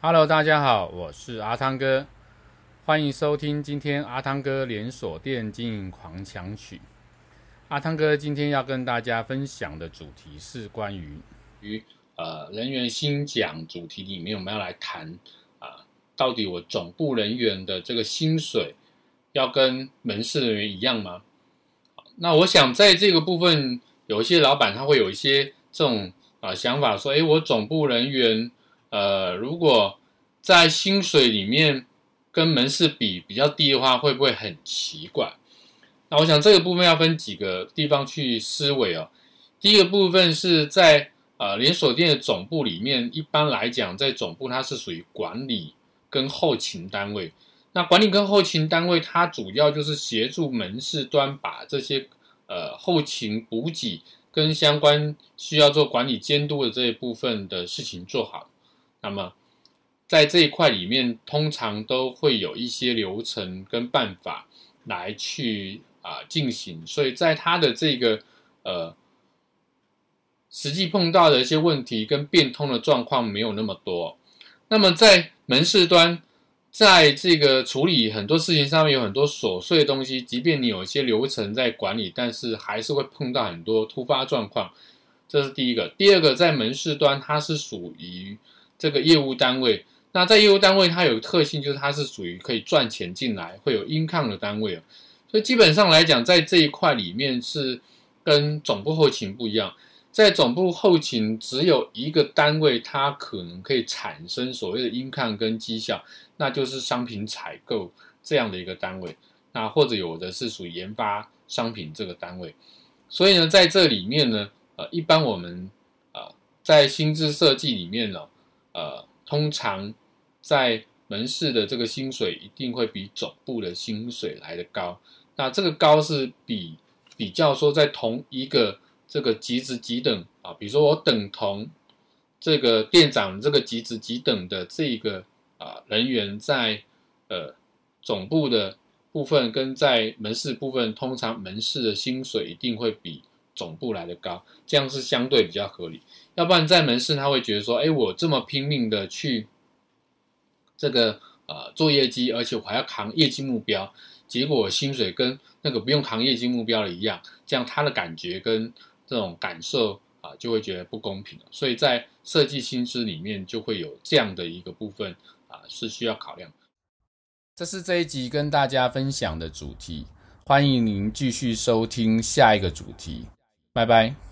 Hello，大家好，我是阿汤哥，欢迎收听今天阿汤哥连锁店经营狂想曲。阿汤哥今天要跟大家分享的主题是关于于呃人员薪奖主题里面，我们要来谈啊、到底我总部人员的这个薪水要跟门市人员一样吗？那我想在这个部分，有一些老板他会有一些这种啊、呃、想法，说，诶，我总部人员。呃，如果在薪水里面跟门市比比较低的话，会不会很奇怪？那我想这个部分要分几个地方去思维哦。第一个部分是在呃连锁店的总部里面，一般来讲，在总部它是属于管理跟后勤单位。那管理跟后勤单位，它主要就是协助门市端把这些呃后勤补给跟相关需要做管理监督的这一部分的事情做好。那么，在这一块里面，通常都会有一些流程跟办法来去啊、进行，所以在他的这个呃实际碰到的一些问题跟变通的状况没有那么多。那么在门市端，在这个处理很多事情上面有很多琐碎的东西，即便你有一些流程在管理，但是还是会碰到很多突发状况。这是第一个。第二个，在门市端，它是属于这个业务单位，那在业务单位，它有特性，就是它是属于可以赚钱进来，会有 income 的单位。所以基本上来讲，在这一块里面是跟总部后勤不一样。在总部后勤只有一个单位，它可能可以产生所谓的 income 跟绩效，那就是商品采购这样的一个单位。那或者有的是属于研发商品这个单位。所以呢，在这里面呢，呃，一般我们呃在薪资设计里面呢。呃，通常在门市的这个薪水一定会比总部的薪水来得高。那这个高是比比较说在同一个这个级职级等啊，比如说我等同这个店长这个级职级等的这一个啊人员在呃总部的部分跟在门市部分，通常门市的薪水一定会比。总部来的高，这样是相对比较合理。要不然在门市他会觉得说，哎，我这么拼命的去这个呃做业绩，而且我还要扛业绩目标，结果薪水跟那个不用扛业绩目标的一样，这样他的感觉跟这种感受啊、就会觉得不公平。所以在设计薪资里面就会有这样的一个部分啊、是需要考量。这是这一集跟大家分享的主题，欢迎您继续收听下一个主题。拜拜。